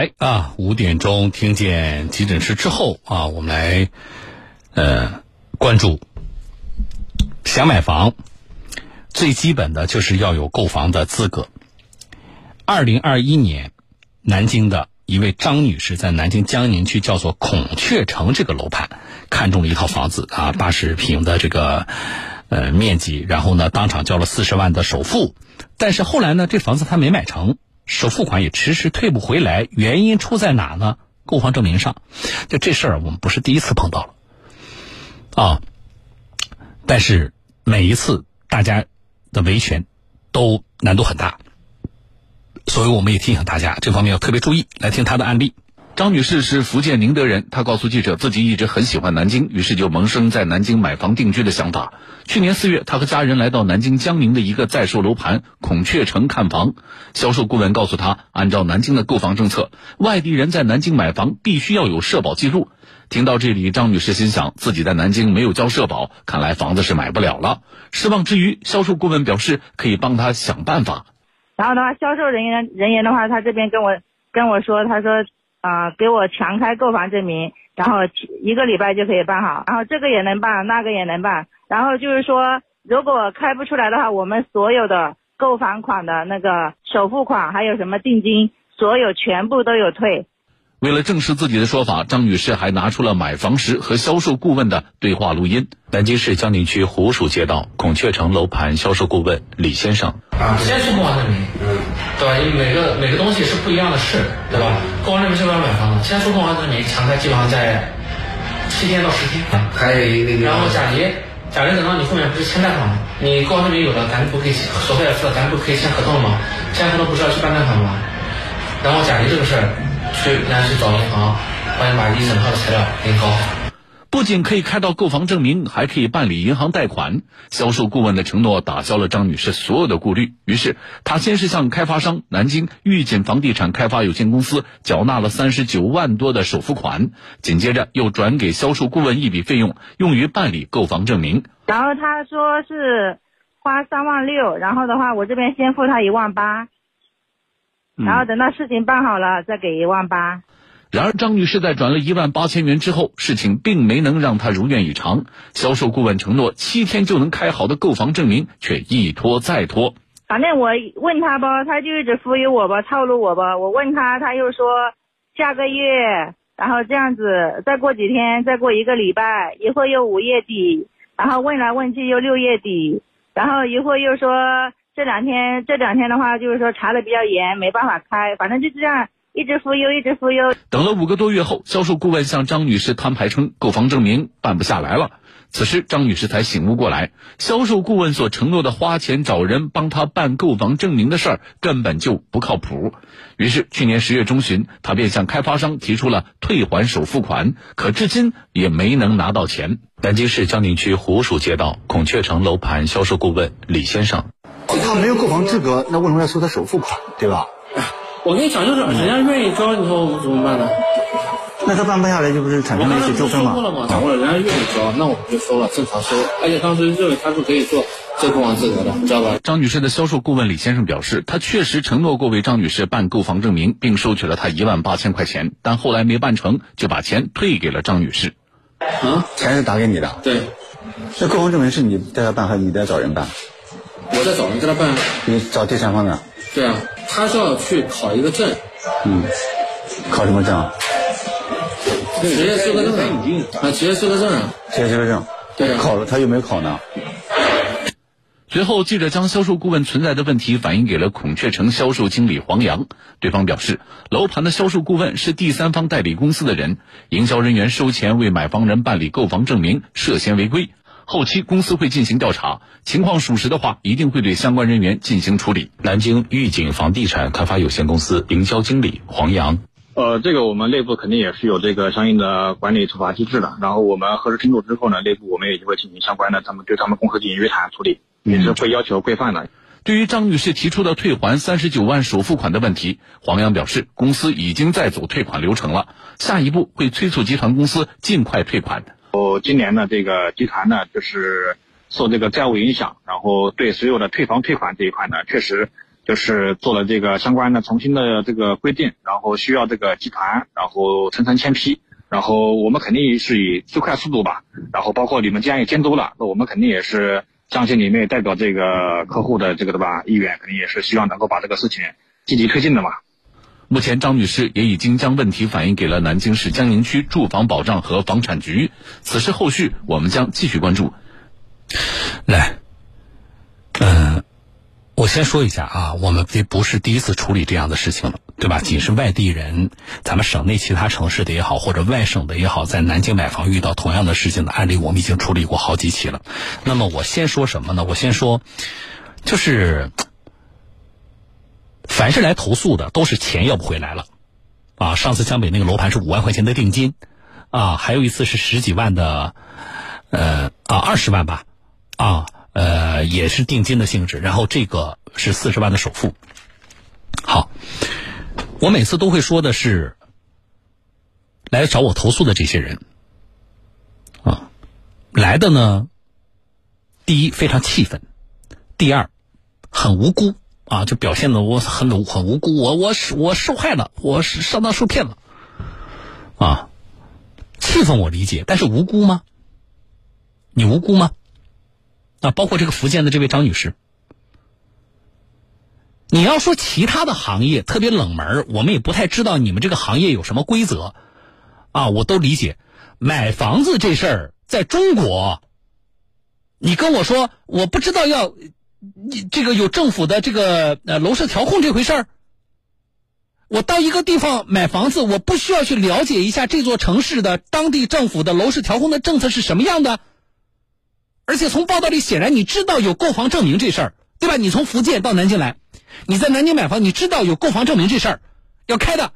哎啊，五点钟听见急诊室之后啊，我们来呃关注想买房，最基本的就是要有购房的资格。二零二一年，南京的一位张女士在南京江宁区叫做孔雀城这个楼盘看中了一套房子啊，八十平的这个呃面积，然后呢当场交了四十万的首付，但是后来呢这房子她没买成。首付款也迟迟退不回来，原因出在哪呢？购房证明上，就这事儿我们不是第一次碰到了，啊，但是每一次大家的维权都难度很大，所以我们也提醒大家这方面要特别注意。来听他的案例。张女士是福建宁德人，她告诉记者，自己一直很喜欢南京，于是就萌生在南京买房定居的想法。去年四月，她和家人来到南京江宁的一个在售楼盘孔雀城看房。销售顾问告诉她，按照南京的购房政策，外地人在南京买房必须要有社保记录。听到这里，张女士心想，自己在南京没有交社保，看来房子是买不了了。失望之余，销售顾问表示可以帮她想办法。然后的话，销售人员人员的话，他这边跟我跟我说，他说。啊，给我强开购房证明，然后一个礼拜就可以办好，然后这个也能办，那个也能办，然后就是说，如果开不出来的话，我们所有的购房款的那个首付款，还有什么定金，所有全部都有退。为了证实自己的说法，张女士还拿出了买房时和销售顾问的对话录音。南京市江宁区湖墅街道孔雀城楼盘销售顾问李先生。啊，先出购房证明，嗯，对吧？因为每个每个东西是不一样的事，对吧？购房证明是为了买房的，先出购房证明，强开基本上在七天到十天。还有一个，然后假结，假结等到你后面不是签贷款吗？你购房证明有了，咱不可以首付也付了，咱不可以签合同了吗？签合同不是要去办贷款吗？然后假结这个事儿。去，那去找银行，帮你把一整套的材料给你搞好。不仅可以开到购房证明，还可以办理银行贷款。销售顾问的承诺打消了张女士所有的顾虑。于是，她先是向开发商南京御锦房地产开发有限公司缴纳了三十九万多的首付款，紧接着又转给销售顾问一笔费用，用于办理购房证明。然后他说是花三万六，然后的话我这边先付他一万八。然后等到事情办好了，再给一万八。然而，张女士在转了一万八千元之后，事情并没能让她如愿以偿。销售顾问承诺七天就能开好的购房证明，却一拖再拖。反正我问他吧，他就一直忽悠我吧，套路我吧。我问他，他又说下个月，然后这样子，再过几天，再过一个礼拜，一会儿又五月底，然后问来问去又六月底，然后一会儿又说。这两天，这两天的话，就是说查的比较严，没办法开，反正就是这样一直忽悠，一直忽悠。等了五个多月后，销售顾问向张女士摊牌称，购房证明办不下来了。此时，张女士才醒悟过来，销售顾问所承诺的花钱找人帮她办购房证明的事儿根本就不靠谱。于是，去年十月中旬，她便向开发商提出了退还首付款，可至今也没能拿到钱。南京市江宁区湖墅街道孔雀城楼盘销售顾问李先生。他没有购房资格，那为什么要收他首付款，对吧？我跟你讲，就是人家愿意交，你说我们怎么办呢？那他办不下来，就不是产生了一些纠纷吗？我了嘛，掌握了，人家愿意交，那我们就收了，正常收。而且当时认为他是可以做这购房资格的，知道吧？张女士的销售顾问李先生表示，他确实承诺过为张女士办购房证明，并收取了她一万八千块钱，但后来没办成，就把钱退给了张女士。啊，钱是打给你的？对。那购房证明是你带他办，还是你在找人办？我在找人给他办，你找第三方的？对啊，他是要去考一个证。嗯，考什么证啊？职业资格证啊，职业资格证啊。职业资格证。对。考了，他有没有考呢？随后，记者将销售顾问存在的问题反映给了孔雀城销售经理黄洋，对方表示，楼盘的销售顾问是第三方代理公司的人，营销人员收钱为买房人办理购房证明，涉嫌违规。后期公司会进行调查，情况属实的话，一定会对相关人员进行处理。南京御景房地产开发有限公司营销经理黄洋，呃，这个我们内部肯定也是有这个相应的管理处罚机制的。然后我们核实清楚之后呢，内部我们也就会进行相关的，他们对他们公司进行约谈处理，也是会要求规范的。对于张女士提出的退还三十九万首付款的问题，黄洋表示，公司已经在走退款流程了，下一步会催促集团公司尽快退款。哦今年呢，这个集团呢，就是受这个债务影响，然后对所有的退房退款这一块呢，确实就是做了这个相关的重新的这个规定，然后需要这个集团，然后层层签批，然后我们肯定是以最快速度吧，然后包括你们既然也监督了，那我们肯定也是相信你们也代表这个客户的这个对吧意愿，肯定也是希望能够把这个事情积极推进的嘛。目前，张女士也已经将问题反映给了南京市江宁区住房保障和房产局。此事后续，我们将继续关注。来，嗯，我先说一下啊，我们这不是第一次处理这样的事情了，对吧？仅是外地人，咱们省内其他城市的也好，或者外省的也好，在南京买房遇到同样的事情的案例，我们已经处理过好几起了。那么，我先说什么呢？我先说，就是。凡是来投诉的，都是钱要不回来了，啊，上次江北那个楼盘是五万块钱的定金，啊，还有一次是十几万的，呃，啊，二十万吧，啊，呃，也是定金的性质，然后这个是四十万的首付。好，我每次都会说的是，来找我投诉的这些人，啊，来的呢，第一非常气愤，第二很无辜。啊，就表现的我很很无辜，我我我受害了，我是上当受骗了，啊，气愤我理解，但是无辜吗？你无辜吗？啊，包括这个福建的这位张女士，你要说其他的行业特别冷门，我们也不太知道你们这个行业有什么规则，啊，我都理解。买房子这事儿在中国，你跟我说我不知道要。你这个有政府的这个呃楼市调控这回事儿，我到一个地方买房子，我不需要去了解一下这座城市的当地政府的楼市调控的政策是什么样的？而且从报道里显然你知道有购房证明这事儿，对吧？你从福建到南京来，你在南京买房，你知道有购房证明这事儿要开的，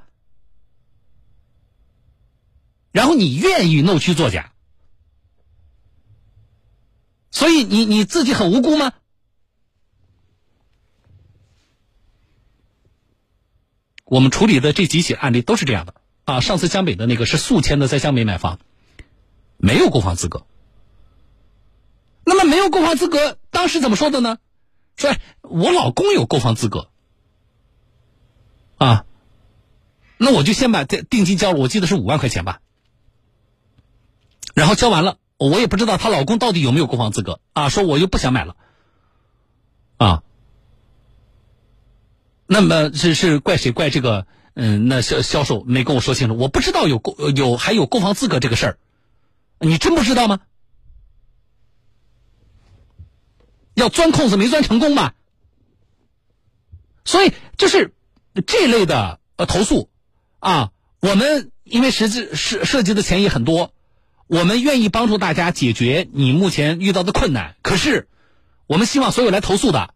然后你愿意弄虚作假，所以你你自己很无辜吗？我们处理的这几起案例都是这样的啊。上次江北的那个是宿迁的，在江北买房，没有购房资格。那么没有购房资格，当时怎么说的呢？说我老公有购房资格啊，那我就先把这定金交了，我记得是五万块钱吧。然后交完了，我也不知道她老公到底有没有购房资格啊。说我又不想买了啊。那么是是怪谁？怪这个嗯，那销销售没跟我说清楚，我不知道有购有还有购房资格这个事儿，你真不知道吗？要钻空子没钻成功嘛？所以就是这类的呃投诉啊，我们因为实际涉涉及的钱也很多，我们愿意帮助大家解决你目前遇到的困难。可是我们希望所有来投诉的。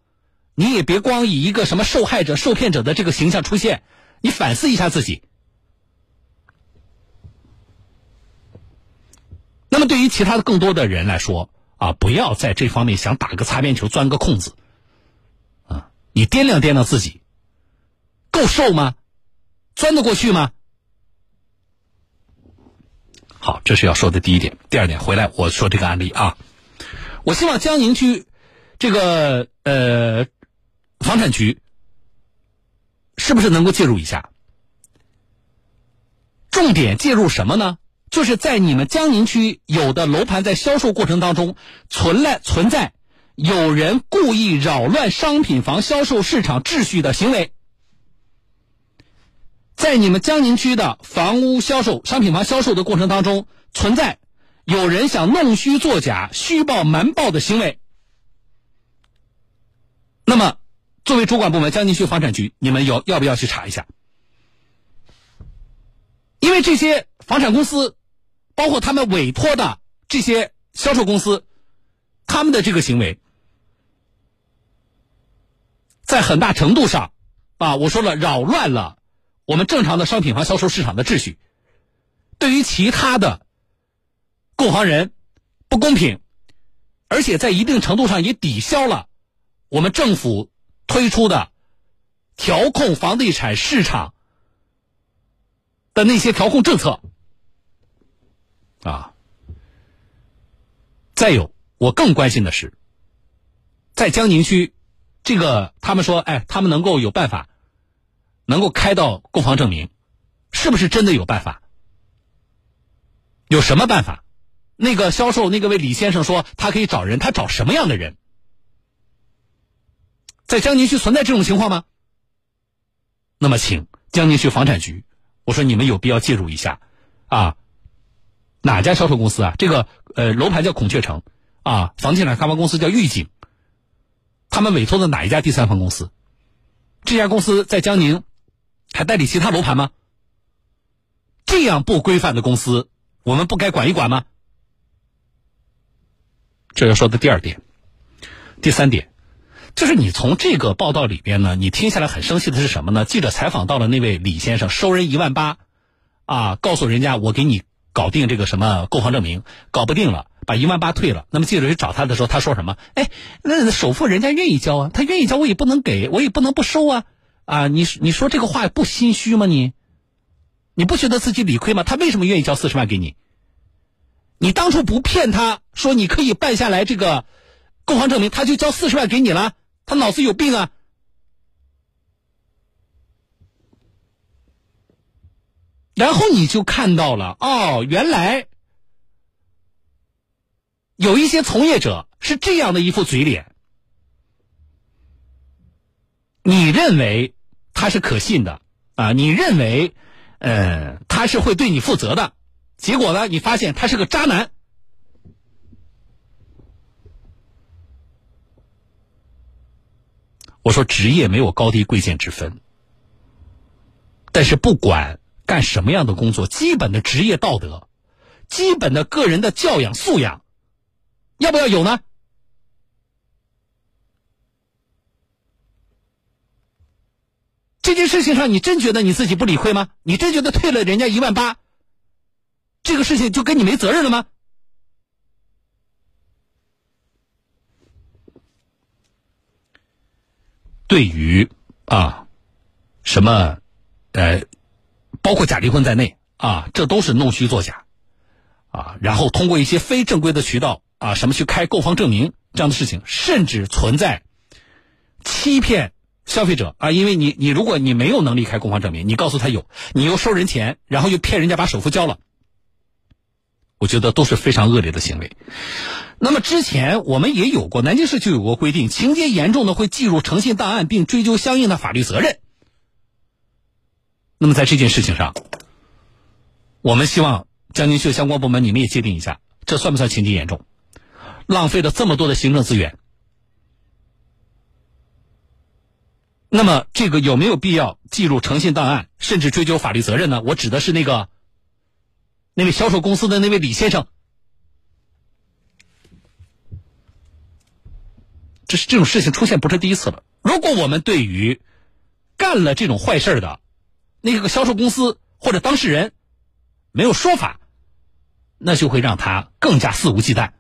你也别光以一个什么受害者、受骗者的这个形象出现，你反思一下自己。那么，对于其他的更多的人来说啊，不要在这方面想打个擦边球、钻个空子啊！你掂量掂量自己，够受吗？钻得过去吗？好，这是要说的第一点。第二点，回来我说这个案例啊，我希望江宁区这个呃。房产局是不是能够介入一下？重点介入什么呢？就是在你们江宁区有的楼盘在销售过程当中存在存在有人故意扰乱商品房销售市场秩序的行为，在你们江宁区的房屋销售、商品房销售的过程当中存在有人想弄虚作假、虚报瞒报的行为，那么。作为主管部门，江宁区房产局，你们有要不要去查一下？因为这些房产公司，包括他们委托的这些销售公司，他们的这个行为，在很大程度上，啊，我说了，扰乱了我们正常的商品房销售市场的秩序，对于其他的购房人不公平，而且在一定程度上也抵消了我们政府。推出的调控房地产市场的那些调控政策啊，再有，我更关心的是，在江宁区这个他们说，哎，他们能够有办法，能够开到购房证明，是不是真的有办法？有什么办法？那个销售那个位李先生说，他可以找人，他找什么样的人？在江宁区存在这种情况吗？那么，请江宁区房产局，我说你们有必要介入一下，啊，哪家销售公司啊？这个呃楼盘叫孔雀城，啊，房地产开发公司叫预景，他们委托的哪一家第三方公司？这家公司在江宁还代理其他楼盘吗？这样不规范的公司，我们不该管一管吗？这要说的第二点，第三点，就是你从这个报道里边呢，你听下来很生气的是什么呢？记者采访到了那位李先生，收人一万八，啊，告诉人家我给你搞定这个什么购房证明，搞不定了，把一万八退了。那么记者去找他的时候，他说什么？哎，那首付人家愿意交啊，他愿意交，我也不能给，我也不能不收啊，啊，你你说这个话不心虚吗？你，你不觉得自己理亏吗？他为什么愿意交四十万给你？你当初不骗他说你可以办下来这个购房证明，他就交四十万给你了？他脑子有病啊！然后你就看到了哦，原来有一些从业者是这样的一副嘴脸。你认为他是可信的啊？你认为呃他是会对你负责的？结果呢？你发现他是个渣男。我说职业没有高低贵贱之分，但是不管干什么样的工作，基本的职业道德、基本的个人的教养素养，要不要有呢？这件事情上，你真觉得你自己不理亏吗？你真觉得退了人家一万八？这个事情就跟你没责任了吗？对于啊，什么呃，包括假离婚在内啊，这都是弄虚作假啊，然后通过一些非正规的渠道啊，什么去开购房证明这样的事情，甚至存在欺骗消费者啊，因为你你如果你没有能力开购房证明，你告诉他有，你又收人钱，然后又骗人家把首付交了。我觉得都是非常恶劣的行为。那么之前我们也有过，南京市就有过规定，情节严重的会记入诚信档案，并追究相应的法律责任。那么在这件事情上，我们希望江宁区相关部门你们也界定一下，这算不算情节严重？浪费了这么多的行政资源，那么这个有没有必要记入诚信档案，甚至追究法律责任呢？我指的是那个。那位销售公司的那位李先生，这是这种事情出现不是第一次了。如果我们对于干了这种坏事的那个销售公司或者当事人没有说法，那就会让他更加肆无忌惮。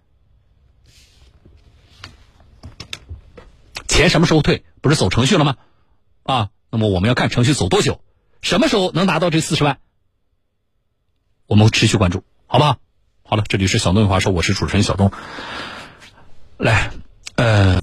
钱什么时候退？不是走程序了吗？啊，那么我们要看程序走多久，什么时候能拿到这四十万？我们持续关注，好不好？好了，这里是小东有话说，我是主持人小东。来，呃。